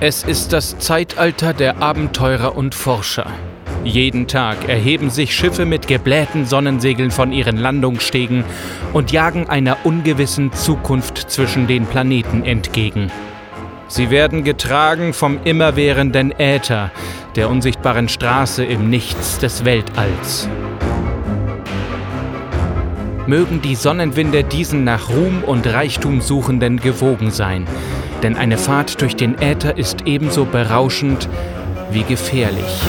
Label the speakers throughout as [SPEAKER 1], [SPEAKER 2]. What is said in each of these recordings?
[SPEAKER 1] Es ist das Zeitalter der Abenteurer und Forscher. Jeden Tag erheben sich Schiffe mit geblähten Sonnensegeln von ihren Landungsstegen und jagen einer ungewissen Zukunft zwischen den Planeten entgegen. Sie werden getragen vom immerwährenden Äther, der unsichtbaren Straße im Nichts des Weltalls. Mögen die Sonnenwinde diesen nach Ruhm und Reichtum Suchenden gewogen sein, denn eine Fahrt durch den Äther ist ebenso berauschend wie gefährlich.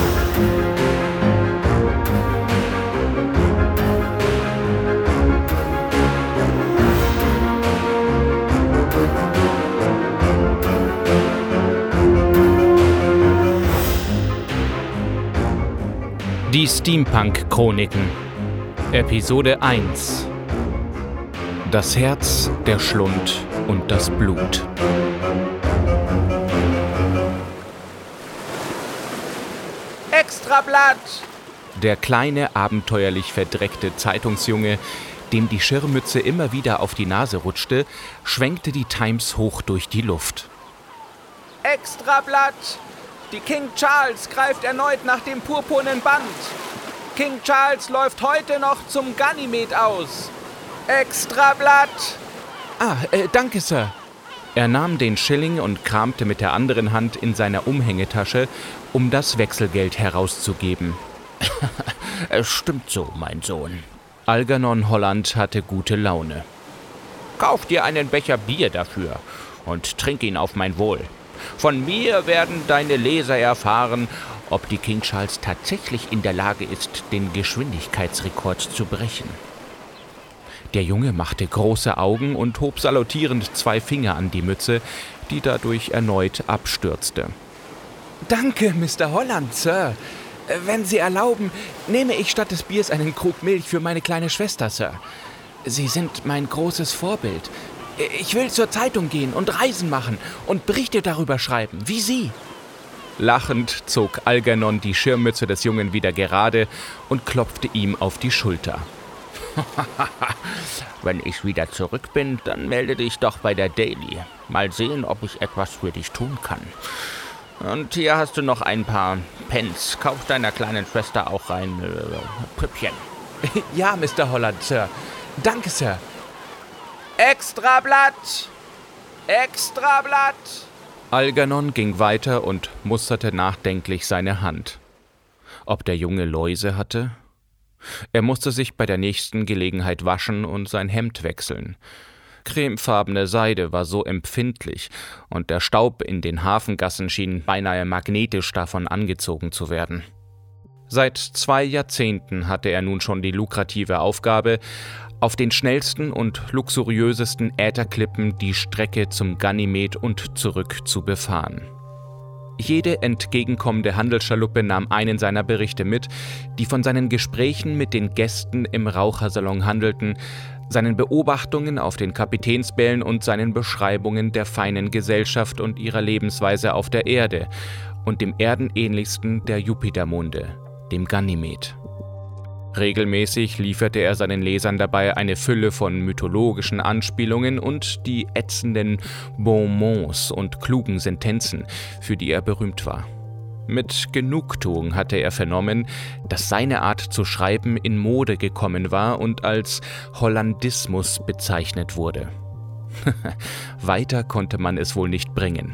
[SPEAKER 1] Die Steampunk-Chroniken Episode 1 Das Herz, der Schlund und das Blut.
[SPEAKER 2] Extrablatt!
[SPEAKER 1] Der kleine, abenteuerlich verdreckte Zeitungsjunge, dem die Schirmmütze immer wieder auf die Nase rutschte, schwenkte die Times hoch durch die Luft.
[SPEAKER 2] Extrablatt! Die King Charles greift erneut nach dem purpurnen Band. King Charles läuft heute noch zum Ganymed aus. Extrablatt!
[SPEAKER 1] Ah, äh, danke, Sir. Er nahm den Schilling und kramte mit der anderen Hand in seiner Umhängetasche, um das Wechselgeld herauszugeben.
[SPEAKER 3] es stimmt so, mein Sohn.
[SPEAKER 1] Algernon Holland hatte gute Laune.
[SPEAKER 3] Kauf dir einen Becher Bier dafür und trink ihn auf mein Wohl. Von mir werden deine Leser erfahren, ob die King Charles tatsächlich in der Lage ist, den Geschwindigkeitsrekord zu brechen.
[SPEAKER 1] Der Junge machte große Augen und hob salutierend zwei Finger an die Mütze, die dadurch erneut abstürzte.
[SPEAKER 2] Danke, Mr. Holland, Sir. Wenn Sie erlauben, nehme ich statt des Biers einen Krug Milch für meine kleine Schwester, Sir. Sie sind mein großes Vorbild. Ich will zur Zeitung gehen und Reisen machen und Berichte darüber schreiben, wie Sie.
[SPEAKER 1] Lachend zog Algernon die Schirmmütze des Jungen wieder gerade und klopfte ihm auf die Schulter.
[SPEAKER 3] Wenn ich wieder zurück bin, dann melde dich doch bei der Daily. Mal sehen, ob ich etwas für dich tun kann. Und hier hast du noch ein paar Pence. Kauf deiner kleinen Schwester auch ein äh, Püppchen.
[SPEAKER 2] Ja, Mr. Holland, Sir. Danke, Sir. Extrablatt! Extrablatt!
[SPEAKER 1] Algernon ging weiter und musterte nachdenklich seine Hand. Ob der Junge Läuse hatte? Er musste sich bei der nächsten Gelegenheit waschen und sein Hemd wechseln. Cremefarbene Seide war so empfindlich, und der Staub in den Hafengassen schien beinahe magnetisch davon angezogen zu werden. Seit zwei Jahrzehnten hatte er nun schon die lukrative Aufgabe, auf den schnellsten und luxuriösesten Ätherklippen die Strecke zum Ganymed und zurück zu befahren. Jede entgegenkommende Handelsschaluppe nahm einen seiner Berichte mit, die von seinen Gesprächen mit den Gästen im Rauchersalon handelten, seinen Beobachtungen auf den Kapitänsbällen und seinen Beschreibungen der feinen Gesellschaft und ihrer Lebensweise auf der Erde und dem erdenähnlichsten der Jupitermonde, dem Ganymed. Regelmäßig lieferte er seinen Lesern dabei eine Fülle von mythologischen Anspielungen und die ätzenden Bonmots und klugen Sentenzen, für die er berühmt war. Mit Genugtuung hatte er vernommen, dass seine Art zu schreiben in Mode gekommen war und als Hollandismus bezeichnet wurde. Weiter konnte man es wohl nicht bringen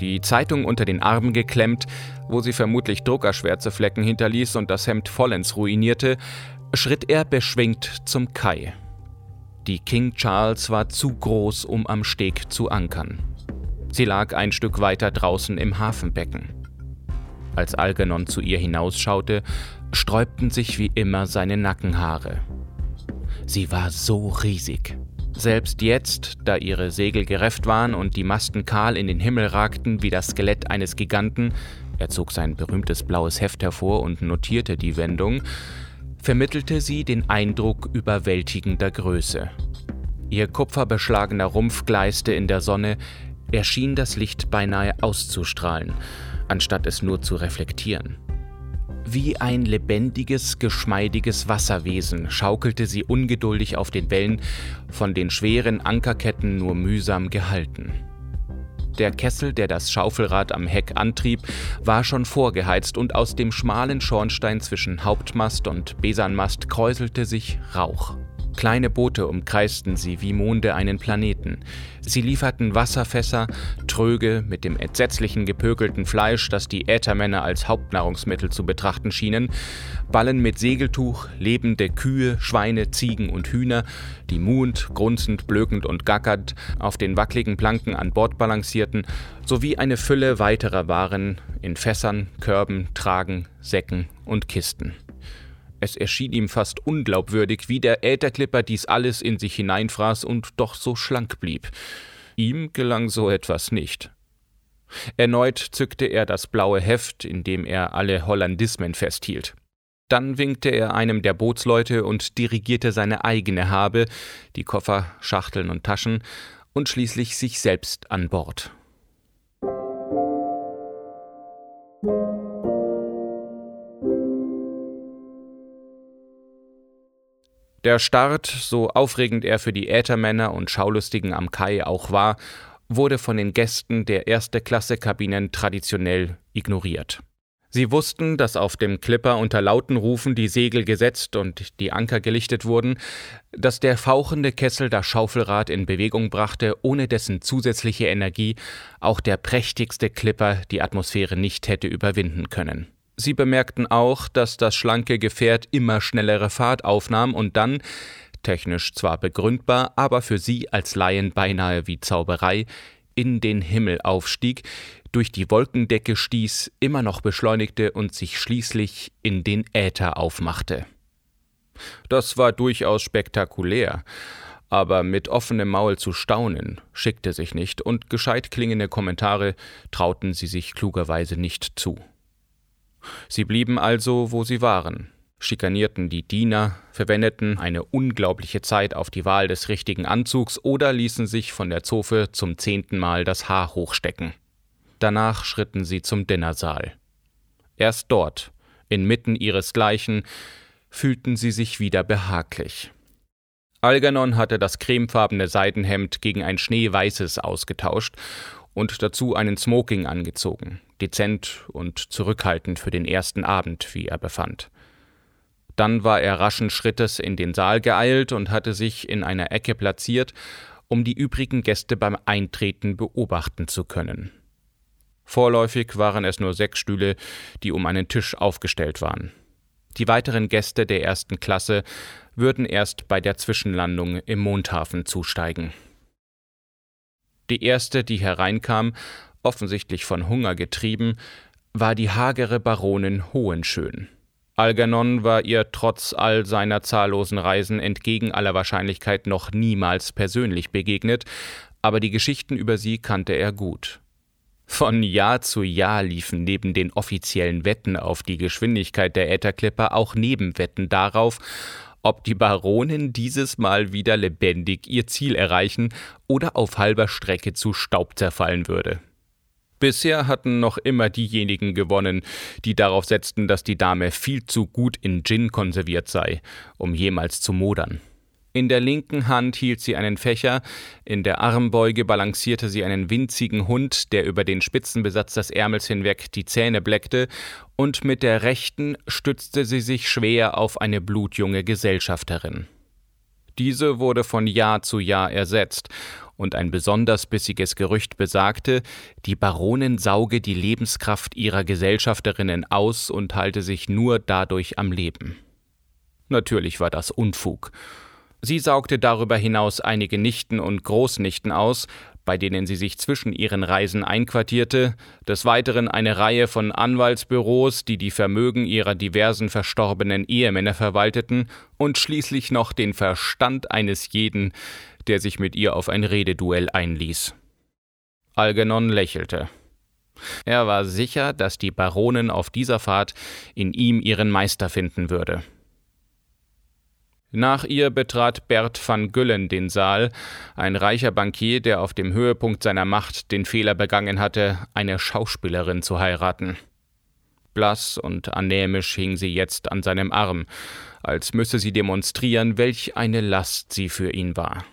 [SPEAKER 1] die Zeitung unter den Arm geklemmt, wo sie vermutlich Druckerschwärzeflecken hinterließ und das Hemd vollends ruinierte, schritt er beschwingt zum Kai. Die King Charles war zu groß, um am Steg zu ankern. Sie lag ein Stück weiter draußen im Hafenbecken. Als Algernon zu ihr hinausschaute, sträubten sich wie immer seine Nackenhaare. Sie war so riesig. Selbst jetzt, da ihre Segel gerefft waren und die Masten kahl in den Himmel ragten wie das Skelett eines Giganten, er zog sein berühmtes blaues Heft hervor und notierte die Wendung, vermittelte sie den Eindruck überwältigender Größe. Ihr kupferbeschlagener Rumpf gleiste in der Sonne, er schien das Licht beinahe auszustrahlen, anstatt es nur zu reflektieren. Wie ein lebendiges, geschmeidiges Wasserwesen schaukelte sie ungeduldig auf den Wellen, von den schweren Ankerketten nur mühsam gehalten. Der Kessel, der das Schaufelrad am Heck antrieb, war schon vorgeheizt und aus dem schmalen Schornstein zwischen Hauptmast und Besanmast kräuselte sich Rauch. Kleine Boote umkreisten sie wie Monde einen Planeten. Sie lieferten Wasserfässer, Tröge mit dem entsetzlichen gepökelten Fleisch, das die Äthermänner als Hauptnahrungsmittel zu betrachten schienen, Ballen mit Segeltuch, lebende Kühe, Schweine, Ziegen und Hühner, die muhend, grunzend, blökend und gackernd auf den wackligen Planken an Bord balancierten, sowie eine Fülle weiterer Waren in Fässern, Körben, Tragen, Säcken und Kisten. Es erschien ihm fast unglaubwürdig, wie der Ätherklipper dies alles in sich hineinfraß und doch so schlank blieb. Ihm gelang so etwas nicht. Erneut zückte er das blaue Heft, in dem er alle Hollandismen festhielt. Dann winkte er einem der Bootsleute und dirigierte seine eigene Habe, die Koffer, Schachteln und Taschen, und schließlich sich selbst an Bord. Der Start, so aufregend er für die Äthermänner und Schaulustigen am Kai auch war, wurde von den Gästen der Erste-Klasse-Kabinen traditionell ignoriert. Sie wussten, dass auf dem Clipper unter lauten Rufen die Segel gesetzt und die Anker gelichtet wurden, dass der fauchende Kessel das Schaufelrad in Bewegung brachte, ohne dessen zusätzliche Energie auch der prächtigste Clipper die Atmosphäre nicht hätte überwinden können. Sie bemerkten auch, dass das schlanke Gefährt immer schnellere Fahrt aufnahm und dann, technisch zwar begründbar, aber für sie als Laien beinahe wie Zauberei, in den Himmel aufstieg, durch die Wolkendecke stieß, immer noch beschleunigte und sich schließlich in den Äther aufmachte. Das war durchaus spektakulär, aber mit offenem Maul zu staunen schickte sich nicht, und gescheit klingende Kommentare trauten sie sich klugerweise nicht zu. Sie blieben also, wo sie waren, schikanierten die Diener, verwendeten eine unglaubliche Zeit auf die Wahl des richtigen Anzugs oder ließen sich von der Zofe zum zehnten Mal das Haar hochstecken. Danach schritten sie zum Dinnersaal. Erst dort, inmitten ihresgleichen, fühlten sie sich wieder behaglich. Algernon hatte das cremefarbene Seidenhemd gegen ein schneeweißes ausgetauscht und dazu einen Smoking angezogen, dezent und zurückhaltend für den ersten Abend, wie er befand. Dann war er raschen Schrittes in den Saal geeilt und hatte sich in einer Ecke platziert, um die übrigen Gäste beim Eintreten beobachten zu können. Vorläufig waren es nur sechs Stühle, die um einen Tisch aufgestellt waren. Die weiteren Gäste der ersten Klasse würden erst bei der Zwischenlandung im Mondhafen zusteigen. Die erste, die hereinkam, offensichtlich von Hunger getrieben, war die hagere Baronin Hohenschön. Algernon war ihr trotz all seiner zahllosen Reisen entgegen aller Wahrscheinlichkeit noch niemals persönlich begegnet, aber die Geschichten über sie kannte er gut. Von Jahr zu Jahr liefen neben den offiziellen Wetten auf die Geschwindigkeit der Ätherklipper auch Nebenwetten darauf, ob die Baronin dieses Mal wieder lebendig ihr Ziel erreichen oder auf halber Strecke zu Staub zerfallen würde. Bisher hatten noch immer diejenigen gewonnen, die darauf setzten, dass die Dame viel zu gut in Gin konserviert sei, um jemals zu modern. In der linken Hand hielt sie einen Fächer, in der Armbeuge balancierte sie einen winzigen Hund, der über den Spitzenbesatz des Ärmels hinweg die Zähne bleckte, und mit der rechten stützte sie sich schwer auf eine blutjunge Gesellschafterin. Diese wurde von Jahr zu Jahr ersetzt, und ein besonders bissiges Gerücht besagte, die Baronin sauge die Lebenskraft ihrer Gesellschafterinnen aus und halte sich nur dadurch am Leben. Natürlich war das Unfug. Sie saugte darüber hinaus einige Nichten und Großnichten aus, bei denen sie sich zwischen ihren Reisen einquartierte, des Weiteren eine Reihe von Anwaltsbüros, die die Vermögen ihrer diversen verstorbenen Ehemänner verwalteten, und schließlich noch den Verstand eines jeden, der sich mit ihr auf ein Rededuell einließ. Algernon lächelte. Er war sicher, dass die Baronin auf dieser Fahrt in ihm ihren Meister finden würde. Nach ihr betrat Bert van Güllen den Saal, ein reicher Bankier, der auf dem Höhepunkt seiner Macht den Fehler begangen hatte, eine Schauspielerin zu heiraten. Blass und anämisch hing sie jetzt an seinem Arm, als müsse sie demonstrieren, welch eine Last sie für ihn war.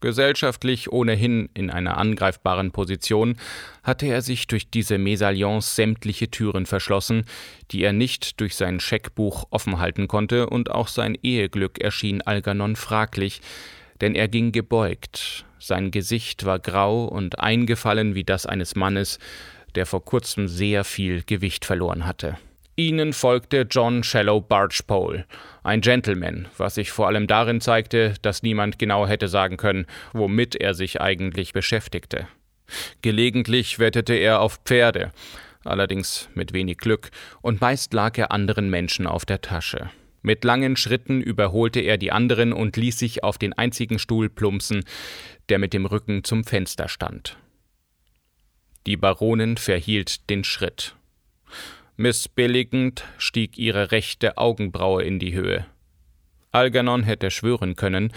[SPEAKER 1] Gesellschaftlich ohnehin in einer angreifbaren Position, hatte er sich durch diese Mesalliance sämtliche Türen verschlossen, die er nicht durch sein Scheckbuch offen halten konnte, und auch sein Eheglück erschien Algernon fraglich, denn er ging gebeugt, sein Gesicht war grau und eingefallen wie das eines Mannes, der vor kurzem sehr viel Gewicht verloren hatte. Ihnen folgte John Shallow Bargepole, ein Gentleman, was sich vor allem darin zeigte, dass niemand genau hätte sagen können, womit er sich eigentlich beschäftigte. Gelegentlich wettete er auf Pferde, allerdings mit wenig Glück, und meist lag er anderen Menschen auf der Tasche. Mit langen Schritten überholte er die anderen und ließ sich auf den einzigen Stuhl plumpsen, der mit dem Rücken zum Fenster stand. Die Baronin verhielt den Schritt. Missbilligend stieg ihre rechte Augenbraue in die Höhe. Algernon hätte schwören können,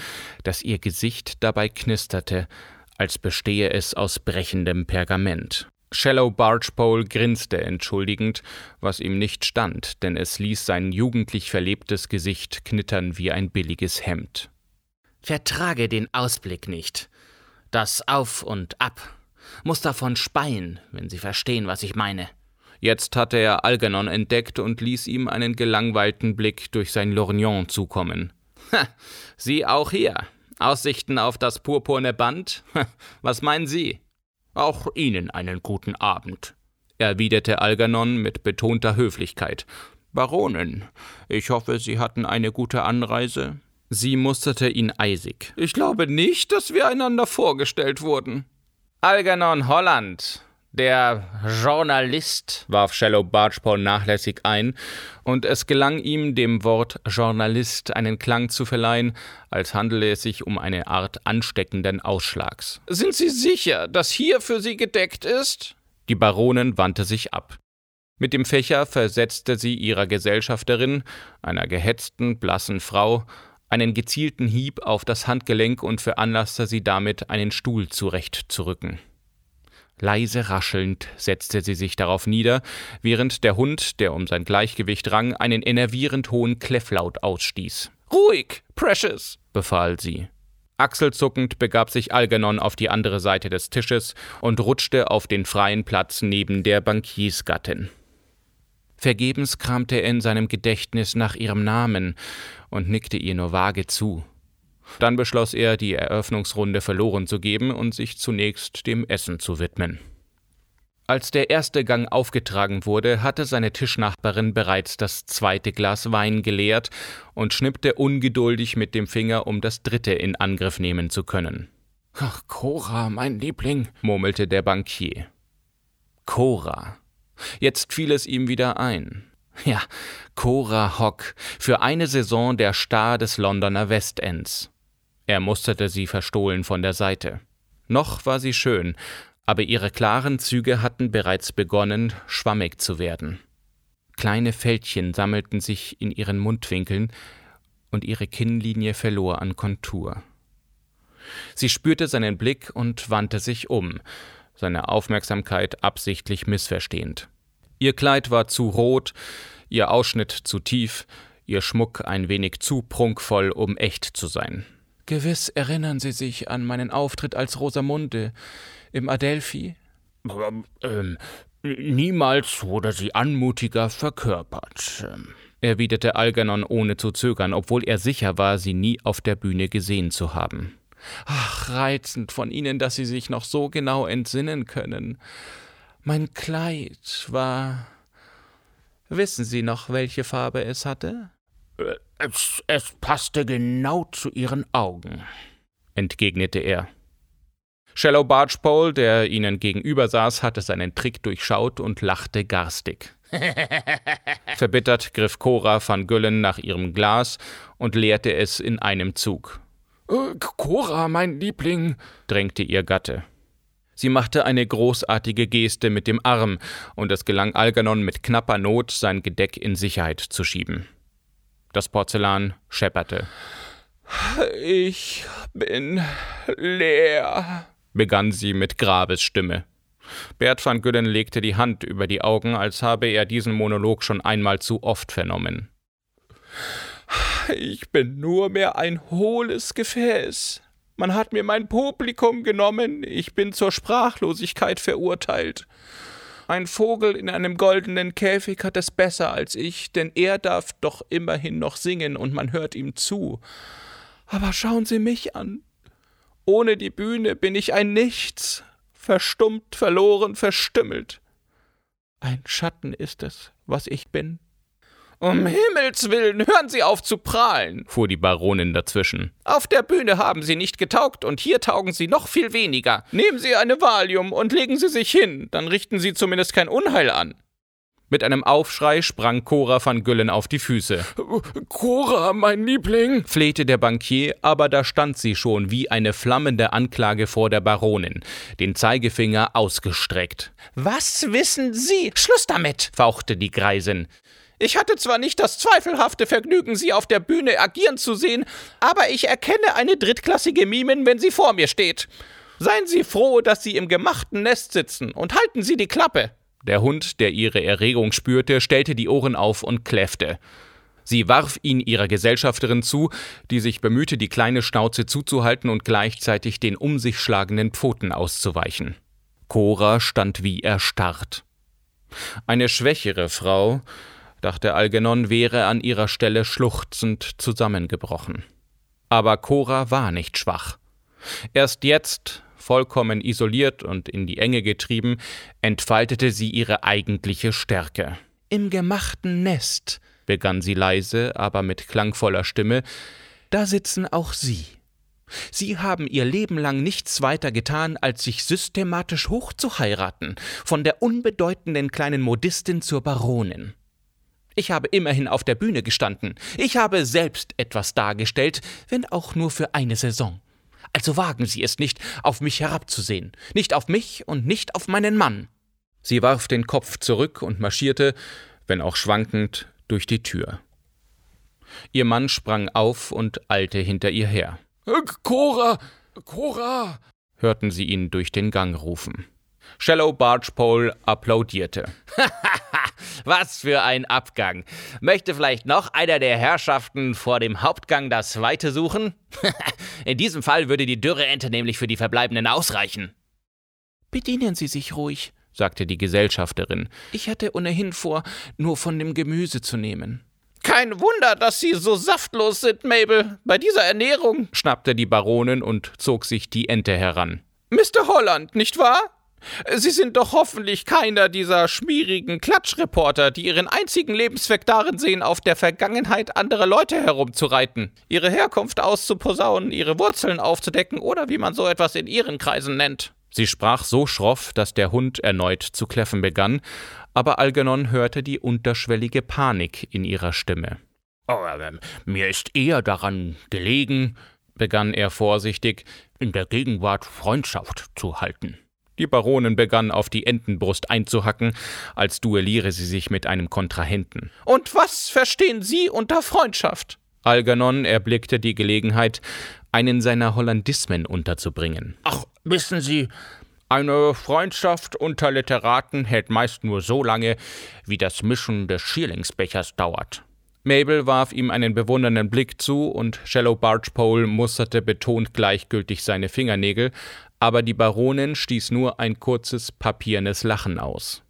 [SPEAKER 1] dass ihr Gesicht dabei knisterte, als bestehe es aus brechendem Pergament. Shallow Bargepole grinste entschuldigend, was ihm nicht stand, denn es ließ sein jugendlich verlebtes Gesicht knittern wie ein billiges Hemd.
[SPEAKER 3] Vertrage den Ausblick nicht. Das Auf und Ab muss davon speien, wenn Sie verstehen, was ich meine.
[SPEAKER 1] Jetzt hatte er Algernon entdeckt und ließ ihm einen gelangweilten Blick durch sein Lorgnon zukommen.
[SPEAKER 3] Ha, Sie auch hier. Aussichten auf das purpurne Band? Was meinen Sie?
[SPEAKER 2] Auch Ihnen einen guten Abend, erwiderte Algernon mit betonter Höflichkeit. Baronin, ich hoffe, Sie hatten eine gute Anreise?
[SPEAKER 1] Sie musterte ihn eisig.
[SPEAKER 2] Ich glaube nicht, dass wir einander vorgestellt wurden.
[SPEAKER 3] Algernon Holland, der Journalist,
[SPEAKER 1] warf Shallow Bargepole nachlässig ein, und es gelang ihm, dem Wort Journalist einen Klang zu verleihen, als handele es sich um eine Art ansteckenden Ausschlags.
[SPEAKER 2] Sind Sie sicher, dass hier für Sie gedeckt ist?
[SPEAKER 1] Die Baronin wandte sich ab. Mit dem Fächer versetzte sie ihrer Gesellschafterin, einer gehetzten, blassen Frau, einen gezielten Hieb auf das Handgelenk und veranlasste sie damit, einen Stuhl zurechtzurücken. Leise raschelnd setzte sie sich darauf nieder, während der Hund, der um sein Gleichgewicht rang, einen enervierend hohen Kläfflaut ausstieß.
[SPEAKER 2] Ruhig, Precious,
[SPEAKER 1] befahl sie. Achselzuckend begab sich Algernon auf die andere Seite des Tisches und rutschte auf den freien Platz neben der Bankiersgattin. Vergebens kramte er in seinem Gedächtnis nach ihrem Namen und nickte ihr nur vage zu. Dann beschloss er, die Eröffnungsrunde verloren zu geben und sich zunächst dem Essen zu widmen. Als der erste Gang aufgetragen wurde, hatte seine Tischnachbarin bereits das zweite Glas Wein geleert und schnippte ungeduldig mit dem Finger, um das dritte in Angriff nehmen zu können.
[SPEAKER 2] Ach, Cora, mein Liebling,
[SPEAKER 1] murmelte der Bankier. Cora. Jetzt fiel es ihm wieder ein. Ja, Cora Hock, für eine Saison der Star des Londoner Westends. Er musterte sie verstohlen von der Seite. Noch war sie schön, aber ihre klaren Züge hatten bereits begonnen, schwammig zu werden. Kleine Fältchen sammelten sich in ihren Mundwinkeln, und ihre Kinnlinie verlor an Kontur. Sie spürte seinen Blick und wandte sich um, seine Aufmerksamkeit absichtlich missverstehend. Ihr Kleid war zu rot, ihr Ausschnitt zu tief, ihr Schmuck ein wenig zu prunkvoll, um echt zu sein.
[SPEAKER 2] Gewiss erinnern Sie sich an meinen Auftritt als Rosamunde im Adelphi?
[SPEAKER 3] Ähm, niemals wurde sie anmutiger verkörpert,
[SPEAKER 1] erwiderte Algernon ohne zu zögern, obwohl er sicher war, sie nie auf der Bühne gesehen zu haben.
[SPEAKER 2] Ach, reizend von Ihnen, dass Sie sich noch so genau entsinnen können. Mein Kleid war. Wissen Sie noch, welche Farbe es hatte?
[SPEAKER 3] Es, es passte genau zu ihren Augen,
[SPEAKER 1] entgegnete er. Shallow Bargepole, der ihnen gegenüber saß, hatte seinen Trick durchschaut und lachte garstig. Verbittert griff Cora van Güllen nach ihrem Glas und leerte es in einem Zug.
[SPEAKER 2] Äh, Cora, mein Liebling, drängte ihr Gatte.
[SPEAKER 1] Sie machte eine großartige Geste mit dem Arm, und es gelang Algernon mit knapper Not, sein Gedeck in Sicherheit zu schieben. Das Porzellan schepperte.
[SPEAKER 2] Ich bin leer, begann sie mit Grabesstimme.
[SPEAKER 1] Bert van Güllen legte die Hand über die Augen, als habe er diesen Monolog schon einmal zu oft vernommen.
[SPEAKER 2] Ich bin nur mehr ein hohles Gefäß. Man hat mir mein Publikum genommen, ich bin zur Sprachlosigkeit verurteilt. Ein Vogel in einem goldenen Käfig hat es besser als ich, denn er darf doch immerhin noch singen und man hört ihm zu. Aber schauen Sie mich an. Ohne die Bühne bin ich ein Nichts, verstummt, verloren, verstümmelt. Ein Schatten ist es, was ich bin. Um Himmels willen, hören Sie auf zu prahlen, fuhr die Baronin dazwischen. Auf der Bühne haben Sie nicht getaugt und hier taugen Sie noch viel weniger. Nehmen Sie eine Valium und legen Sie sich hin, dann richten Sie zumindest kein Unheil an.
[SPEAKER 1] Mit einem Aufschrei sprang Cora van Güllen auf die Füße.
[SPEAKER 2] Cora, mein Liebling,
[SPEAKER 1] flehte der Bankier, aber da stand sie schon wie eine flammende Anklage vor der Baronin, den Zeigefinger ausgestreckt.
[SPEAKER 2] Was wissen Sie? Schluss damit, fauchte die Greisin. Ich hatte zwar nicht das zweifelhafte Vergnügen, Sie auf der Bühne agieren zu sehen, aber ich erkenne eine drittklassige Mimin, wenn sie vor mir steht. Seien Sie froh, dass Sie im gemachten Nest sitzen und halten Sie die Klappe.
[SPEAKER 1] Der Hund, der ihre Erregung spürte, stellte die Ohren auf und kläffte. Sie warf ihn ihrer Gesellschafterin zu, die sich bemühte, die kleine Schnauze zuzuhalten und gleichzeitig den um sich schlagenden Pfoten auszuweichen. Cora stand wie erstarrt. Eine schwächere Frau, dachte Algernon, wäre an ihrer Stelle schluchzend zusammengebrochen. Aber Cora war nicht schwach. Erst jetzt, vollkommen isoliert und in die Enge getrieben, entfaltete sie ihre eigentliche Stärke.
[SPEAKER 2] Im gemachten Nest, begann sie leise, aber mit klangvoller Stimme, da sitzen auch Sie. Sie haben ihr Leben lang nichts weiter getan, als sich systematisch hochzuheiraten, von der unbedeutenden kleinen Modistin zur Baronin. Ich habe immerhin auf der Bühne gestanden. Ich habe selbst etwas dargestellt, wenn auch nur für eine Saison. Also wagen Sie es nicht, auf mich herabzusehen, nicht auf mich und nicht auf meinen Mann.
[SPEAKER 1] Sie warf den Kopf zurück und marschierte, wenn auch schwankend, durch die Tür. Ihr Mann sprang auf und eilte hinter ihr her.
[SPEAKER 2] Cora, Cora,
[SPEAKER 1] hörten sie ihn durch den Gang rufen. Shallow Bargepole applaudierte.
[SPEAKER 3] Was für ein Abgang. Möchte vielleicht noch einer der Herrschaften vor dem Hauptgang das Weite suchen? In diesem Fall würde die Dürreente nämlich für die Verbleibenden ausreichen.
[SPEAKER 2] Bedienen Sie sich ruhig, sagte die Gesellschafterin. Ich hatte ohnehin vor, nur von dem Gemüse zu nehmen. Kein Wunder, dass Sie so saftlos sind, Mabel. Bei dieser Ernährung, schnappte die Baronin und zog sich die Ente heran. Mr. Holland, nicht wahr? Sie sind doch hoffentlich keiner dieser schmierigen Klatschreporter, die ihren einzigen Lebenszweck darin sehen, auf der Vergangenheit anderer Leute herumzureiten, ihre Herkunft auszuposaunen, ihre Wurzeln aufzudecken oder wie man so etwas in ihren Kreisen nennt.
[SPEAKER 1] Sie sprach so schroff, dass der Hund erneut zu kläffen begann, aber Algernon hörte die unterschwellige Panik in ihrer Stimme.
[SPEAKER 3] Oh, äh, mir ist eher daran gelegen, begann er vorsichtig, in der Gegenwart Freundschaft zu halten.
[SPEAKER 1] Die Baronin begann auf die Entenbrust einzuhacken, als duelliere sie sich mit einem Kontrahenten.
[SPEAKER 2] Und was verstehen Sie unter Freundschaft?
[SPEAKER 1] Algernon erblickte die Gelegenheit, einen seiner Hollandismen unterzubringen.
[SPEAKER 3] Ach, wissen Sie, eine Freundschaft unter Literaten hält meist nur so lange, wie das Mischen des Schierlingsbechers dauert.
[SPEAKER 1] Mabel warf ihm einen bewundernden Blick zu und Shallow Bargepole musterte betont gleichgültig seine Fingernägel, aber die Baronin stieß nur ein kurzes papiernes Lachen aus.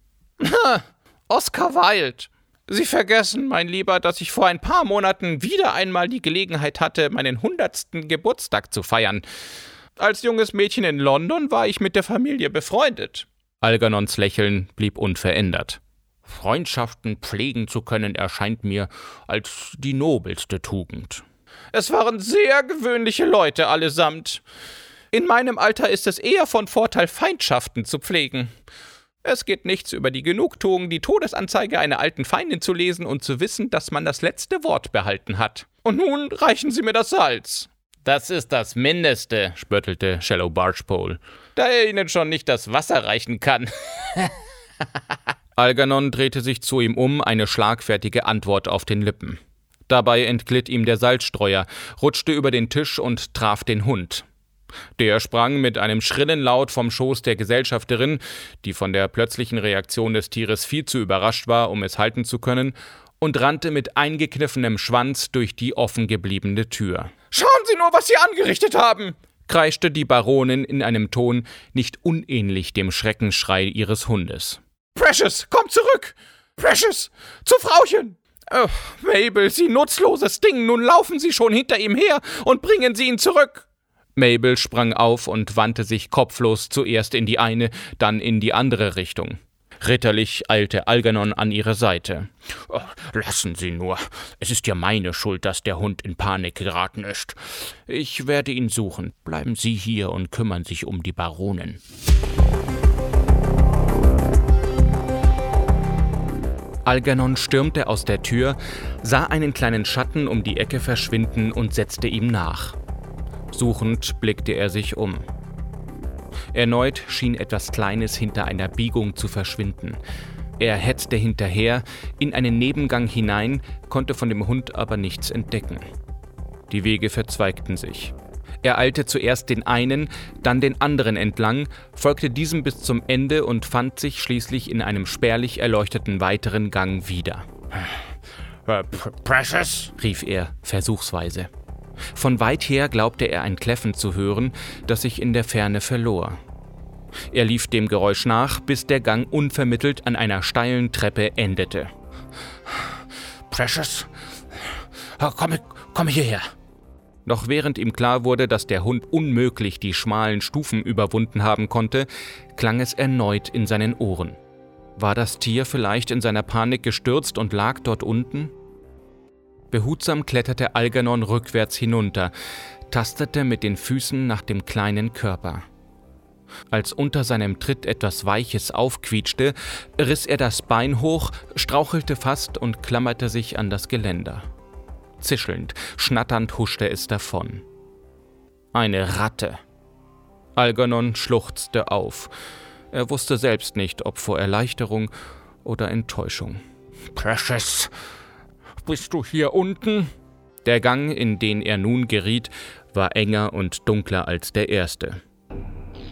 [SPEAKER 2] Oscar Wilde. Sie vergessen, mein Lieber, dass ich vor ein paar Monaten wieder einmal die Gelegenheit hatte, meinen hundertsten Geburtstag zu feiern. Als junges Mädchen in London war ich mit der Familie befreundet.
[SPEAKER 1] Algernons Lächeln blieb unverändert.
[SPEAKER 3] Freundschaften pflegen zu können, erscheint mir als die nobelste Tugend.
[SPEAKER 2] Es waren sehr gewöhnliche Leute allesamt. In meinem Alter ist es eher von Vorteil, Feindschaften zu pflegen. Es geht nichts über die Genugtuung, die Todesanzeige einer alten Feindin zu lesen und zu wissen, dass man das letzte Wort behalten hat. Und nun reichen Sie mir das Salz.
[SPEAKER 3] Das ist das Mindeste, spöttelte Shallow Bargepole.
[SPEAKER 2] Da er Ihnen schon nicht das Wasser reichen kann.
[SPEAKER 1] Algernon drehte sich zu ihm um, eine schlagfertige Antwort auf den Lippen. Dabei entglitt ihm der Salzstreuer, rutschte über den Tisch und traf den Hund. Der sprang mit einem schrillen Laut vom Schoß der Gesellschafterin, die von der plötzlichen Reaktion des Tieres viel zu überrascht war, um es halten zu können, und rannte mit eingekniffenem Schwanz durch die offen gebliebene Tür.
[SPEAKER 2] Schauen Sie nur, was Sie angerichtet haben!
[SPEAKER 1] kreischte die Baronin in einem Ton nicht unähnlich dem Schreckenschrei ihres Hundes.
[SPEAKER 2] Precious, komm zurück! Precious, zu Frauchen! Oh, Mabel, Sie nutzloses Ding, nun laufen Sie schon hinter ihm her und bringen Sie ihn zurück!
[SPEAKER 1] Mabel sprang auf und wandte sich kopflos zuerst in die eine, dann in die andere Richtung. Ritterlich eilte Algernon an ihre Seite.
[SPEAKER 3] Oh, lassen Sie nur. Es ist ja meine Schuld, dass der Hund in Panik geraten ist. Ich werde ihn suchen. Bleiben Sie hier und kümmern sich um die Baronin.
[SPEAKER 1] Algernon stürmte aus der Tür, sah einen kleinen Schatten um die Ecke verschwinden und setzte ihm nach. Suchend blickte er sich um. Erneut schien etwas Kleines hinter einer Biegung zu verschwinden. Er hetzte hinterher, in einen Nebengang hinein, konnte von dem Hund aber nichts entdecken. Die Wege verzweigten sich. Er eilte zuerst den einen, dann den anderen entlang, folgte diesem bis zum Ende und fand sich schließlich in einem spärlich erleuchteten weiteren Gang wieder.
[SPEAKER 3] Äh, Precious? rief er versuchsweise.
[SPEAKER 1] Von weit her glaubte er ein Kläffen zu hören, das sich in der Ferne verlor. Er lief dem Geräusch nach, bis der Gang unvermittelt an einer steilen Treppe endete.
[SPEAKER 3] Precious, komm, komm hierher.
[SPEAKER 1] Noch während ihm klar wurde, dass der Hund unmöglich die schmalen Stufen überwunden haben konnte, klang es erneut in seinen Ohren. War das Tier vielleicht in seiner Panik gestürzt und lag dort unten? Behutsam kletterte Algernon rückwärts hinunter, tastete mit den Füßen nach dem kleinen Körper. Als unter seinem Tritt etwas Weiches aufquietschte, riss er das Bein hoch, strauchelte fast und klammerte sich an das Geländer. Zischelnd, schnatternd huschte es davon. Eine Ratte. Algernon schluchzte auf. Er wusste selbst nicht, ob vor Erleichterung oder Enttäuschung.
[SPEAKER 3] Precious, bist du hier unten?
[SPEAKER 1] Der Gang, in den er nun geriet, war enger und dunkler als der erste.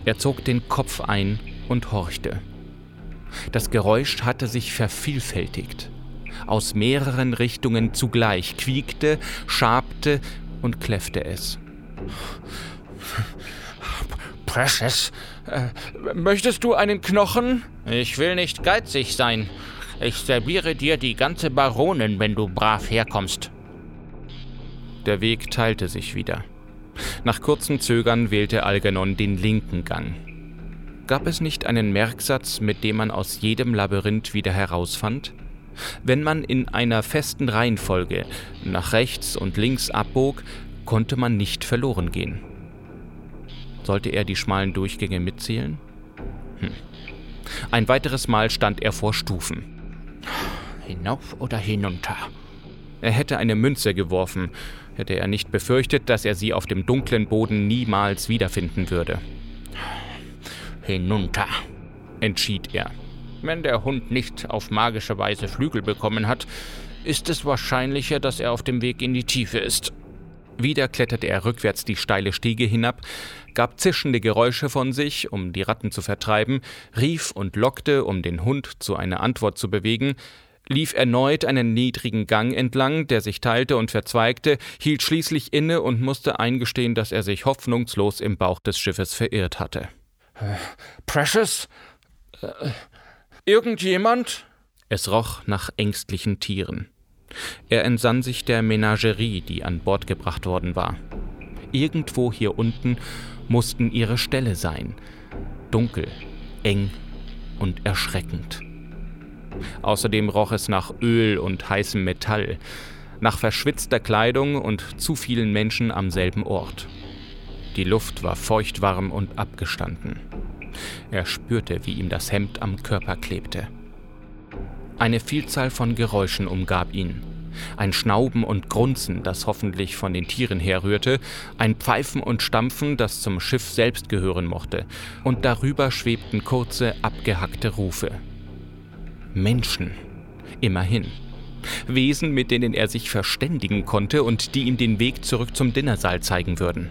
[SPEAKER 1] Er zog den Kopf ein und horchte. Das Geräusch hatte sich vervielfältigt aus mehreren Richtungen zugleich quiekte, schabte und kläffte es.
[SPEAKER 2] Precious, äh, möchtest du einen Knochen?
[SPEAKER 3] Ich will nicht geizig sein. Ich serviere dir die ganze Baronin, wenn du brav herkommst.
[SPEAKER 1] Der Weg teilte sich wieder. Nach kurzem Zögern wählte Algernon den linken Gang. Gab es nicht einen Merksatz, mit dem man aus jedem Labyrinth wieder herausfand? Wenn man in einer festen Reihenfolge nach rechts und links abbog, konnte man nicht verloren gehen. Sollte er die schmalen Durchgänge mitzählen? Hm. Ein weiteres Mal stand er vor Stufen.
[SPEAKER 3] Hinauf oder hinunter?
[SPEAKER 1] Er hätte eine Münze geworfen, hätte er nicht befürchtet, dass er sie auf dem dunklen Boden niemals wiederfinden würde.
[SPEAKER 3] Hinunter,
[SPEAKER 1] entschied er.
[SPEAKER 3] Wenn der Hund nicht auf magische Weise Flügel bekommen hat, ist es wahrscheinlicher, dass er auf dem Weg in die Tiefe ist.
[SPEAKER 1] Wieder kletterte er rückwärts die steile Stiege hinab, gab zischende Geräusche von sich, um die Ratten zu vertreiben, rief und lockte, um den Hund zu einer Antwort zu bewegen, lief erneut einen niedrigen Gang entlang, der sich teilte und verzweigte, hielt schließlich inne und musste eingestehen, dass er sich hoffnungslos im Bauch des Schiffes verirrt hatte.
[SPEAKER 2] Äh, Precious? Äh, Irgendjemand?
[SPEAKER 1] Es roch nach ängstlichen Tieren. Er entsann sich der Menagerie, die an Bord gebracht worden war. Irgendwo hier unten mussten ihre Ställe sein. Dunkel, eng und erschreckend. Außerdem roch es nach Öl und heißem Metall, nach verschwitzter Kleidung und zu vielen Menschen am selben Ort. Die Luft war feuchtwarm und abgestanden. Er spürte, wie ihm das Hemd am Körper klebte. Eine Vielzahl von Geräuschen umgab ihn. Ein Schnauben und Grunzen, das hoffentlich von den Tieren herrührte, ein Pfeifen und Stampfen, das zum Schiff selbst gehören mochte, und darüber schwebten kurze, abgehackte Rufe. Menschen. Immerhin. Wesen, mit denen er sich verständigen konnte und die ihm den Weg zurück zum Dinnersaal zeigen würden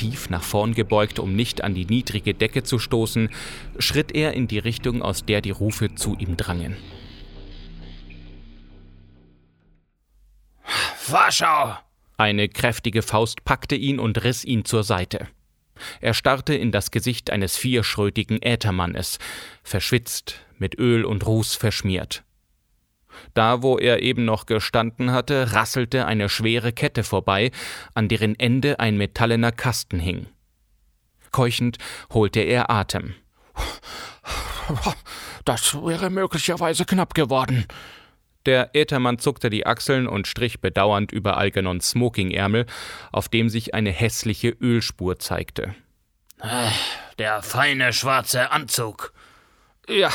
[SPEAKER 1] tief nach vorn gebeugt, um nicht an die niedrige Decke zu stoßen, schritt er in die Richtung, aus der die Rufe zu ihm drangen.
[SPEAKER 3] Warschau!
[SPEAKER 1] Eine kräftige Faust packte ihn und riss ihn zur Seite. Er starrte in das Gesicht eines vierschrötigen Äthermannes, verschwitzt, mit Öl und Ruß verschmiert. Da, wo er eben noch gestanden hatte, rasselte eine schwere Kette vorbei, an deren Ende ein metallener Kasten hing. Keuchend holte er Atem.
[SPEAKER 2] Das wäre möglicherweise knapp geworden.
[SPEAKER 1] Der Äthermann zuckte die Achseln und strich bedauernd über Algernons Smokingärmel, auf dem sich eine hässliche Ölspur zeigte.
[SPEAKER 3] Äh, der feine schwarze Anzug.
[SPEAKER 2] Ja,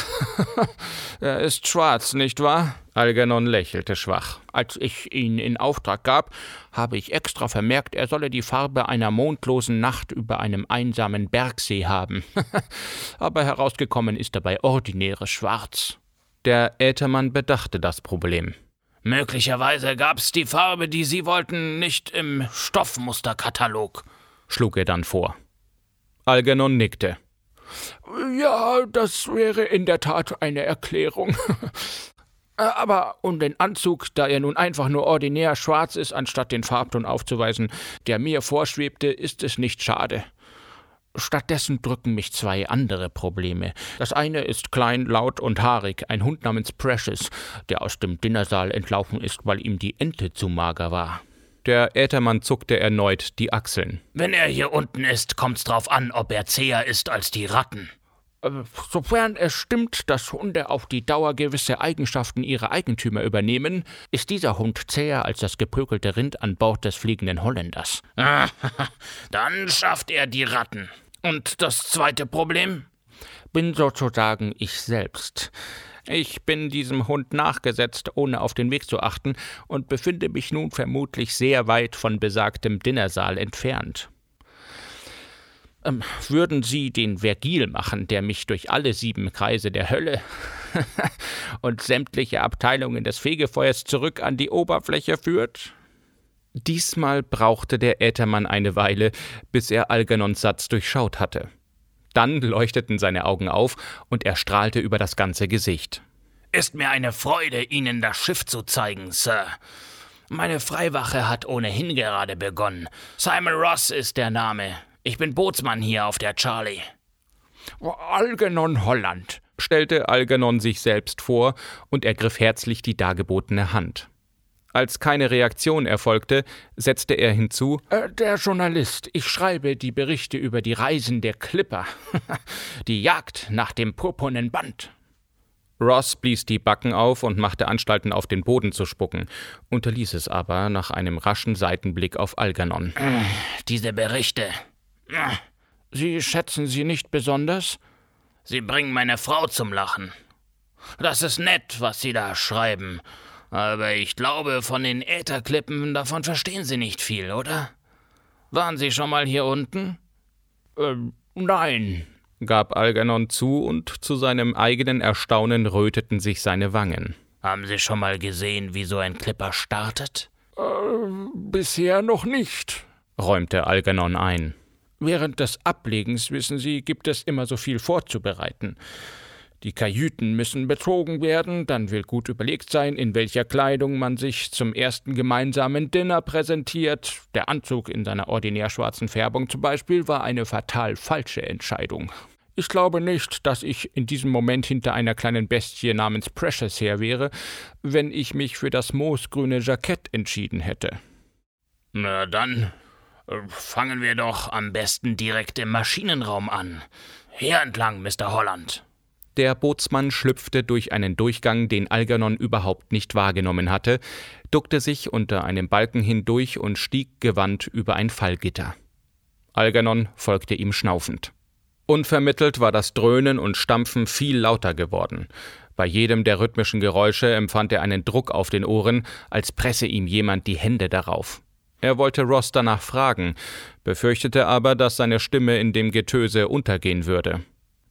[SPEAKER 2] er ist schwarz, nicht wahr?
[SPEAKER 1] Algernon lächelte schwach.
[SPEAKER 2] Als ich ihn in Auftrag gab, habe ich extra vermerkt, er solle die Farbe einer mondlosen Nacht über einem einsamen Bergsee haben. Aber herausgekommen ist dabei ordinäres Schwarz.
[SPEAKER 1] Der Äthermann bedachte das Problem.
[SPEAKER 3] Möglicherweise gab's die Farbe, die Sie wollten, nicht im Stoffmusterkatalog, schlug er dann vor.
[SPEAKER 1] Algernon nickte.
[SPEAKER 2] Ja, das wäre in der Tat eine Erklärung. Aber um den Anzug, da er nun einfach nur ordinär schwarz ist, anstatt den Farbton aufzuweisen, der mir vorschwebte, ist es nicht schade. Stattdessen drücken mich zwei andere Probleme. Das eine ist klein, laut und haarig, ein Hund namens Precious, der aus dem Dinnersaal entlaufen ist, weil ihm die Ente zu mager war.
[SPEAKER 1] Der Äthermann zuckte erneut die Achseln.
[SPEAKER 3] Wenn er hier unten ist, kommt's drauf an, ob er zäher ist als die Ratten.
[SPEAKER 2] Äh, sofern es stimmt, dass Hunde auf die Dauer gewisse Eigenschaften ihrer Eigentümer übernehmen, ist dieser Hund zäher als das gepökelte Rind an Bord des fliegenden Holländers.
[SPEAKER 3] Dann schafft er die Ratten. Und das zweite Problem?
[SPEAKER 2] Bin sozusagen ich selbst. Ich bin diesem Hund nachgesetzt, ohne auf den Weg zu achten, und befinde mich nun vermutlich sehr weit von besagtem Dinnersaal entfernt. Ähm, würden Sie den Vergil machen, der mich durch alle sieben Kreise der Hölle und sämtliche Abteilungen des Fegefeuers zurück an die Oberfläche führt?
[SPEAKER 1] Diesmal brauchte der Äthermann eine Weile, bis er Algernons Satz durchschaut hatte. Dann leuchteten seine Augen auf und er strahlte über das ganze Gesicht.
[SPEAKER 3] Ist mir eine Freude, Ihnen das Schiff zu zeigen, Sir. Meine Freiwache hat ohnehin gerade begonnen. Simon Ross ist der Name. Ich bin Bootsmann hier auf der Charlie.
[SPEAKER 2] Algernon Holland,
[SPEAKER 1] stellte Algernon sich selbst vor und ergriff herzlich die dargebotene Hand. Als keine Reaktion erfolgte, setzte er hinzu
[SPEAKER 2] äh, Der Journalist, ich schreibe die Berichte über die Reisen der Clipper, die Jagd nach dem purpurnen Band.
[SPEAKER 1] Ross blies die Backen auf und machte Anstalten, auf den Boden zu spucken, unterließ es aber nach einem raschen Seitenblick auf Algernon.
[SPEAKER 3] Äh, diese Berichte.
[SPEAKER 2] Äh, sie schätzen sie nicht besonders?
[SPEAKER 3] Sie bringen meine Frau zum Lachen. Das ist nett, was Sie da schreiben. Aber ich glaube, von den Ätherklippen davon verstehen Sie nicht viel, oder? Waren Sie schon mal hier unten?
[SPEAKER 2] Ähm, nein,
[SPEAKER 1] gab Algernon zu, und zu seinem eigenen Erstaunen röteten sich seine Wangen.
[SPEAKER 3] Haben Sie schon mal gesehen, wie so ein Clipper startet?
[SPEAKER 2] Äh, bisher noch nicht,
[SPEAKER 1] räumte Algernon ein.
[SPEAKER 2] Während des Ablegens, wissen Sie, gibt es immer so viel vorzubereiten. Die Kajüten müssen betrogen werden, dann will gut überlegt sein, in welcher Kleidung man sich zum ersten gemeinsamen Dinner präsentiert. Der Anzug in seiner ordinär schwarzen Färbung zum Beispiel war eine fatal falsche Entscheidung. Ich glaube nicht, dass ich in diesem Moment hinter einer kleinen Bestie namens Precious her wäre, wenn ich mich für das moosgrüne Jackett entschieden hätte.
[SPEAKER 3] Na dann, äh, fangen wir doch am besten direkt im Maschinenraum an. Hier entlang, Mr. Holland.
[SPEAKER 1] Der Bootsmann schlüpfte durch einen Durchgang, den Algernon überhaupt nicht wahrgenommen hatte, duckte sich unter einem Balken hindurch und stieg gewandt über ein Fallgitter. Algernon folgte ihm schnaufend. Unvermittelt war das Dröhnen und Stampfen viel lauter geworden. Bei jedem der rhythmischen Geräusche empfand er einen Druck auf den Ohren, als presse ihm jemand die Hände darauf. Er wollte Ross danach fragen, befürchtete aber, dass seine Stimme in dem Getöse untergehen würde.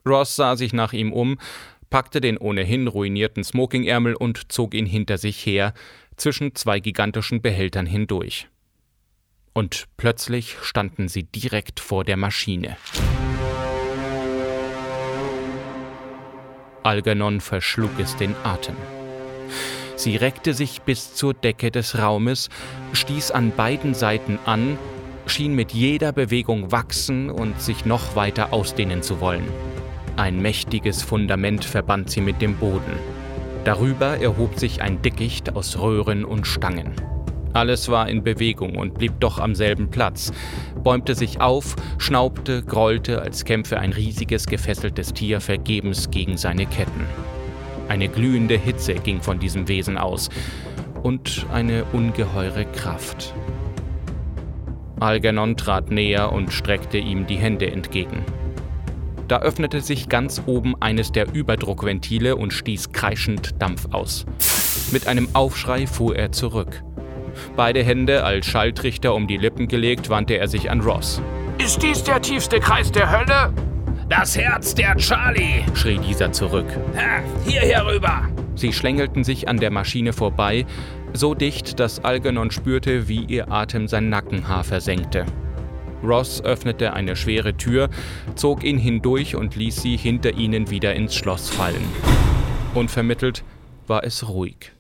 [SPEAKER 1] Ross sah sich nach ihm um, packte den ohnehin ruinierten Smokingärmel und zog ihn hinter sich her, zwischen zwei gigantischen Behältern hindurch. Und plötzlich standen sie direkt vor der Maschine. Algernon verschlug es den Atem. Sie reckte sich bis zur Decke des Raumes, stieß an beiden Seiten an, schien mit jeder Bewegung wachsen und sich noch weiter ausdehnen zu wollen. Ein mächtiges Fundament verband sie mit dem Boden. Darüber erhob sich ein Dickicht aus Röhren und Stangen. Alles war in Bewegung und blieb doch am selben Platz, bäumte sich auf, schnaubte, grollte, als kämpfe ein riesiges gefesseltes Tier vergebens gegen seine Ketten. Eine glühende Hitze ging von diesem Wesen aus und eine ungeheure Kraft. Algernon trat näher und streckte ihm die Hände entgegen. Da öffnete sich ganz oben eines der Überdruckventile und stieß kreischend Dampf aus. Mit einem Aufschrei fuhr er zurück. Beide Hände als Schalltrichter um die Lippen gelegt, wandte er sich an Ross.
[SPEAKER 3] Ist dies der tiefste Kreis der Hölle? Das Herz der Charlie, schrie dieser zurück. Ha, hier herüber!
[SPEAKER 1] Sie schlängelten sich an der Maschine vorbei, so dicht, dass Algernon spürte, wie ihr Atem sein Nackenhaar versenkte. Ross öffnete eine schwere Tür, zog ihn hindurch und ließ sie hinter ihnen wieder ins Schloss fallen. Unvermittelt war es ruhig.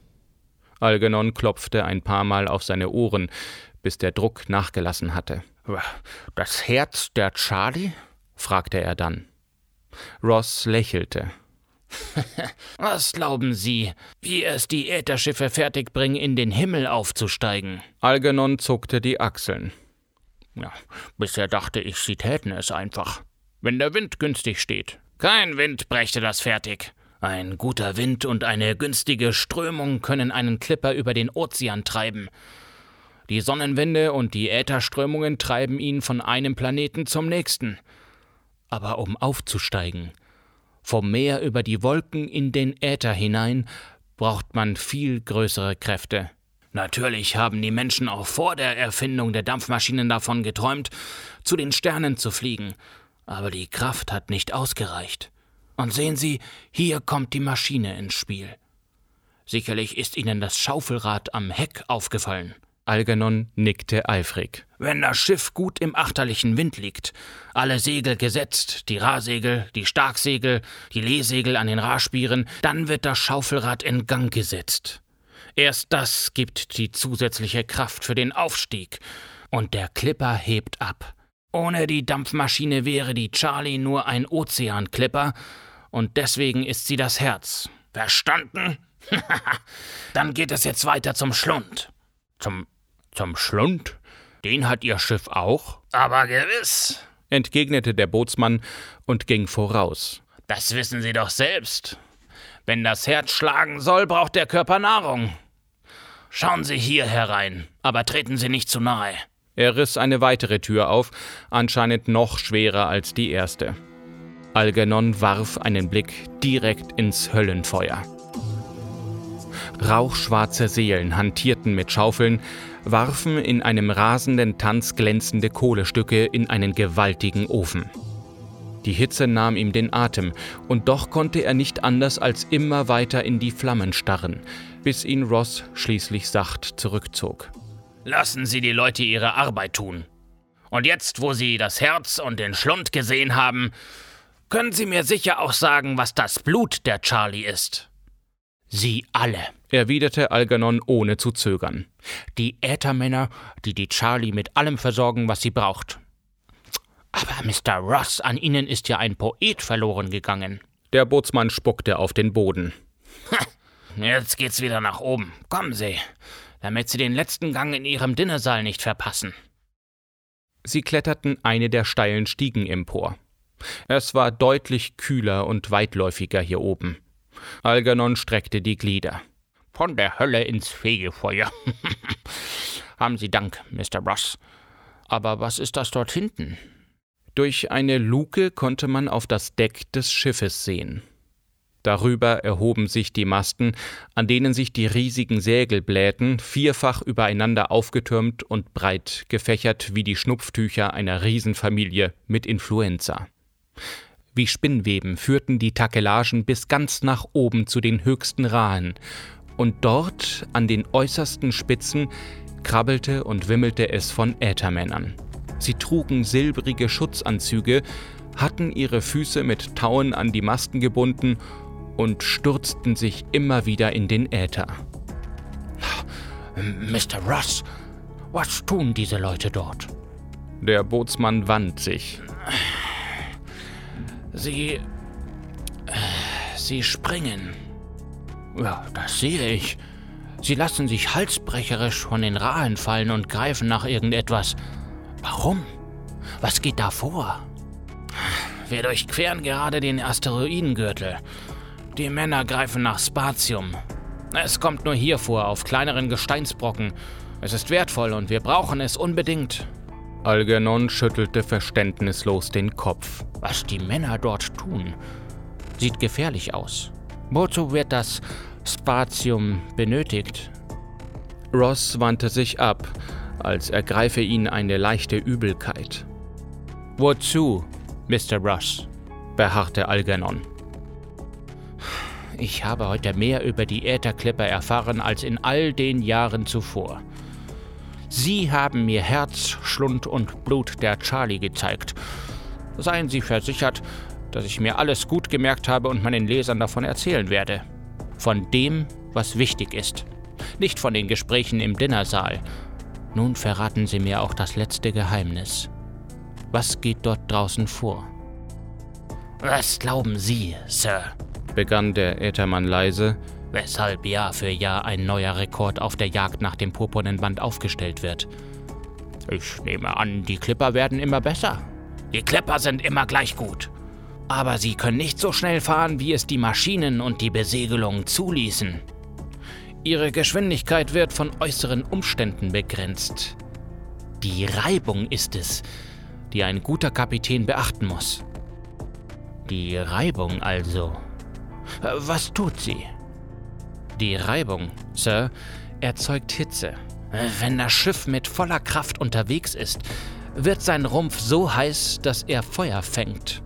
[SPEAKER 1] Algernon klopfte ein paar Mal auf seine Ohren, bis der Druck nachgelassen hatte.
[SPEAKER 3] Das Herz der Charlie?
[SPEAKER 1] fragte er dann. Ross lächelte.
[SPEAKER 3] Was glauben Sie, wie es die Ätherschiffe fertigbringen, in den Himmel aufzusteigen?
[SPEAKER 1] Algernon zuckte die Achseln.
[SPEAKER 3] Ja, bisher dachte ich, sie täten es einfach. Wenn der Wind günstig steht. Kein Wind brächte das fertig. Ein guter Wind und eine günstige Strömung können einen Clipper über den Ozean treiben. Die Sonnenwinde und die Ätherströmungen treiben ihn von einem Planeten zum nächsten. Aber um aufzusteigen, vom Meer über die Wolken in den Äther hinein, braucht man viel größere Kräfte. Natürlich haben die Menschen auch vor der Erfindung der Dampfmaschinen davon geträumt, zu den Sternen zu fliegen, aber die Kraft hat nicht ausgereicht. Und sehen Sie, hier kommt die Maschine ins Spiel. Sicherlich ist Ihnen das Schaufelrad am Heck aufgefallen.
[SPEAKER 1] Algernon nickte eifrig.
[SPEAKER 3] Wenn das Schiff gut im achterlichen Wind liegt, alle Segel gesetzt, die Rahsegel, die Starksegel, die Lehsegel an den Rahspieren, dann wird das Schaufelrad in Gang gesetzt. Erst das gibt die zusätzliche Kraft für den Aufstieg, und der Clipper hebt ab. Ohne die Dampfmaschine wäre die Charlie nur ein Ozeanklipper, und deswegen ist sie das Herz. Verstanden? Dann geht es jetzt weiter zum Schlund.
[SPEAKER 1] Zum zum Schlund? Den hat Ihr Schiff auch?
[SPEAKER 3] Aber gewiss,
[SPEAKER 1] entgegnete der Bootsmann und ging voraus.
[SPEAKER 3] Das wissen Sie doch selbst. Wenn das Herz schlagen soll, braucht der Körper Nahrung. Schauen Sie hier herein, aber treten Sie nicht zu nahe.
[SPEAKER 1] Er riss eine weitere Tür auf, anscheinend noch schwerer als die erste. Algernon warf einen Blick direkt ins Höllenfeuer. Rauchschwarze Seelen hantierten mit Schaufeln, warfen in einem rasenden Tanz glänzende Kohlestücke in einen gewaltigen Ofen. Die Hitze nahm ihm den Atem, und doch konnte er nicht anders als immer weiter in die Flammen starren, bis ihn Ross schließlich sacht zurückzog.
[SPEAKER 3] Lassen Sie die Leute ihre Arbeit tun. Und jetzt, wo Sie das Herz und den Schlund gesehen haben, können Sie mir sicher auch sagen, was das Blut der Charlie ist. Sie alle,
[SPEAKER 1] erwiderte Algernon ohne zu zögern.
[SPEAKER 3] Die Äthermänner, die die Charlie mit allem versorgen, was sie braucht. Aber Mr. Ross, an Ihnen ist ja ein Poet verloren gegangen.
[SPEAKER 1] Der Bootsmann spuckte auf den Boden.
[SPEAKER 3] Jetzt geht's wieder nach oben. Kommen Sie, damit Sie den letzten Gang in Ihrem Dinnersaal nicht verpassen.
[SPEAKER 1] Sie kletterten eine der steilen Stiegen empor. Es war deutlich kühler und weitläufiger hier oben. Algernon streckte die Glieder.
[SPEAKER 3] Von der Hölle ins Fegefeuer. Haben Sie Dank, Mr. Ross. Aber was ist das dort hinten?
[SPEAKER 1] Durch eine Luke konnte man auf das Deck des Schiffes sehen. Darüber erhoben sich die Masten, an denen sich die riesigen Sägel blähten, vierfach übereinander aufgetürmt und breit gefächert wie die Schnupftücher einer Riesenfamilie mit Influenza. Wie Spinnweben führten die Takelagen bis ganz nach oben zu den höchsten Rahen, und dort an den äußersten Spitzen krabbelte und wimmelte es von Äthermännern. Sie trugen silbrige Schutzanzüge, hatten ihre Füße mit Tauen an die Masten gebunden und stürzten sich immer wieder in den Äther.
[SPEAKER 3] Mr. Ross, was tun diese Leute dort?
[SPEAKER 1] Der Bootsmann wand sich.
[SPEAKER 3] Sie. Sie springen. Ja, das sehe ich. Sie lassen sich halsbrecherisch von den Rahen fallen und greifen nach irgendetwas. Warum? Was geht da vor? Wir durchqueren gerade den Asteroidengürtel. Die Männer greifen nach Spatium. Es kommt nur hier vor, auf kleineren Gesteinsbrocken. Es ist wertvoll und wir brauchen es unbedingt.
[SPEAKER 1] Algernon schüttelte verständnislos den Kopf.
[SPEAKER 3] Was die Männer dort tun, sieht gefährlich aus. Wozu wird das Spatium benötigt?
[SPEAKER 1] Ross wandte sich ab, als ergreife ihn eine leichte Übelkeit.
[SPEAKER 3] Wozu, Mr. Ross? beharrte Algernon. Ich habe heute mehr über die Ätherklipper erfahren als in all den Jahren zuvor. Sie haben mir Herz, Schlund und Blut der Charlie gezeigt. Seien Sie versichert, dass ich mir alles gut gemerkt habe und meinen Lesern davon erzählen werde. Von dem, was wichtig ist. Nicht von den Gesprächen im Dinnersaal. Nun verraten Sie mir auch das letzte Geheimnis. Was geht dort draußen vor? Was glauben Sie, Sir?
[SPEAKER 1] Begann der Äthermann leise,
[SPEAKER 3] weshalb Jahr für Jahr ein neuer Rekord auf der Jagd nach dem purpurnen Band aufgestellt wird. Ich nehme an, die Clipper werden immer besser. Die Clipper sind immer gleich gut. Aber sie können nicht so schnell fahren, wie es die Maschinen und die Besegelung zuließen. Ihre Geschwindigkeit wird von äußeren Umständen begrenzt. Die Reibung ist es, die ein guter Kapitän beachten muss. Die Reibung also. Was tut sie? Die Reibung, Sir, erzeugt Hitze. Wenn das Schiff mit voller Kraft unterwegs ist, wird sein Rumpf so heiß, dass er Feuer fängt.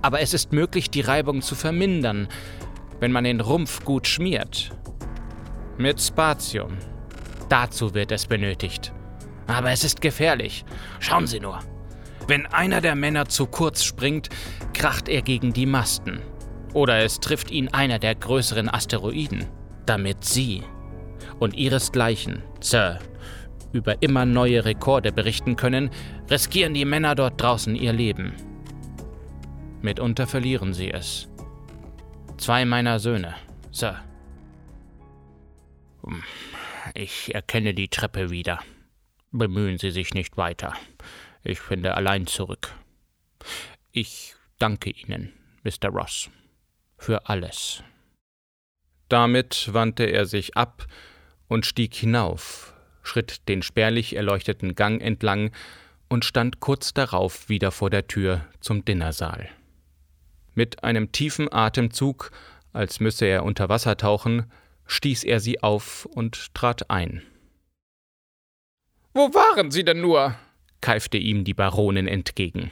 [SPEAKER 3] Aber es ist möglich, die Reibung zu vermindern, wenn man den Rumpf gut schmiert. Mit Spatium. Dazu wird es benötigt. Aber es ist gefährlich. Schauen Sie nur. Wenn einer der Männer zu kurz springt, kracht er gegen die Masten. Oder es trifft ihn einer der größeren Asteroiden, damit Sie und Ihresgleichen, Sir, über immer neue Rekorde berichten können, riskieren die Männer dort draußen ihr Leben. Mitunter verlieren sie es. Zwei meiner Söhne, Sir. Ich erkenne die Treppe wieder. Bemühen Sie sich nicht weiter. Ich finde allein zurück. Ich danke Ihnen, Mr. Ross für alles.
[SPEAKER 1] Damit wandte er sich ab und stieg hinauf, schritt den spärlich erleuchteten Gang entlang und stand kurz darauf wieder vor der Tür zum Dinnersaal. Mit einem tiefen Atemzug, als müsse er unter Wasser tauchen, stieß er sie auf und trat ein.
[SPEAKER 2] Wo waren Sie denn nur?
[SPEAKER 1] keifte ihm die Baronin entgegen.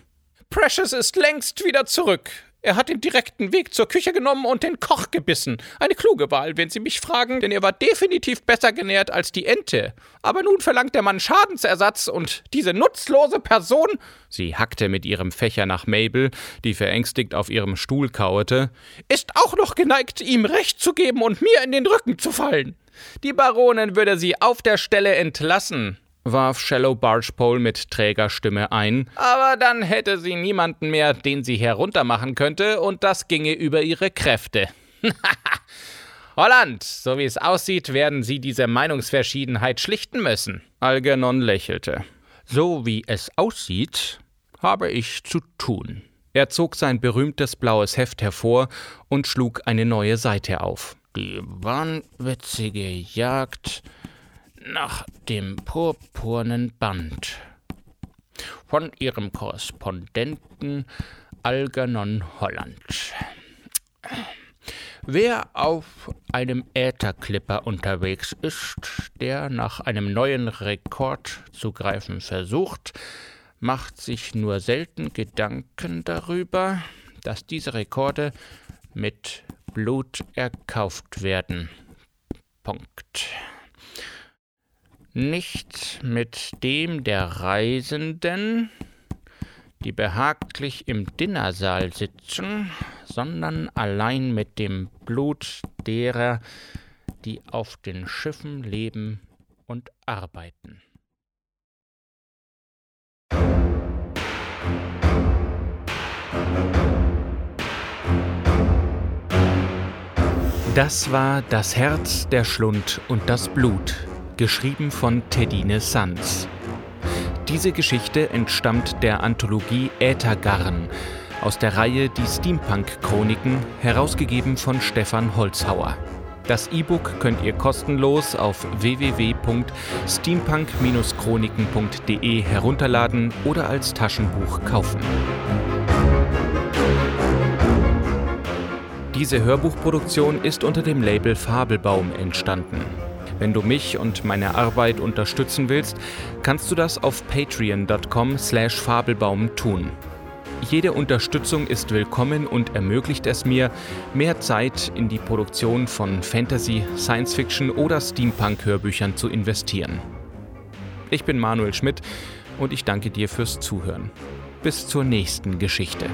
[SPEAKER 2] Precious ist längst wieder zurück. Er hat den direkten Weg zur Küche genommen und den Koch gebissen. Eine kluge Wahl, wenn Sie mich fragen, denn er war definitiv besser genährt als die Ente. Aber nun verlangt der Mann Schadensersatz und diese nutzlose Person.
[SPEAKER 1] Sie hackte mit ihrem Fächer nach Mabel, die verängstigt auf ihrem Stuhl kauerte,
[SPEAKER 2] ist auch noch geneigt, ihm Recht zu geben und mir in den Rücken zu fallen. Die Baronin würde sie auf der Stelle entlassen
[SPEAKER 1] warf Shallow Bargepole mit träger Stimme ein.
[SPEAKER 2] Aber dann hätte sie niemanden mehr, den sie heruntermachen könnte, und das ginge über ihre Kräfte. Holland, so wie es aussieht, werden sie diese Meinungsverschiedenheit schlichten müssen.
[SPEAKER 1] Algernon lächelte.
[SPEAKER 3] So wie es aussieht, habe ich zu tun.
[SPEAKER 1] Er zog sein berühmtes blaues Heft hervor und schlug eine neue Seite auf.
[SPEAKER 3] Die wahnwitzige Jagd nach dem purpurnen Band von ihrem Korrespondenten Algernon Holland. Wer auf einem Ätherklipper unterwegs ist, der nach einem neuen Rekord zu greifen versucht, macht sich nur selten Gedanken darüber, dass diese Rekorde mit Blut erkauft werden. Punkt nicht mit dem der Reisenden, die behaglich im Dinnersaal sitzen, sondern allein mit dem Blut derer,
[SPEAKER 1] die auf den Schiffen leben und arbeiten. Das war Das Herz, der Schlund und das Blut, geschrieben von Tedine Sanz. Diese Geschichte entstammt der Anthologie Äthergarn aus der Reihe Die Steampunk-Chroniken, herausgegeben von Stefan Holzhauer. Das E-Book könnt ihr kostenlos auf www.steampunk-chroniken.de herunterladen oder als Taschenbuch kaufen. Diese Hörbuchproduktion ist unter dem Label Fabelbaum entstanden. Wenn du mich und meine Arbeit unterstützen willst, kannst du das auf patreon.com/fabelbaum tun. Jede Unterstützung ist willkommen und ermöglicht es mir, mehr Zeit in die Produktion von Fantasy, Science Fiction oder Steampunk-Hörbüchern zu investieren. Ich bin Manuel Schmidt und ich danke dir fürs Zuhören. Bis zur nächsten Geschichte.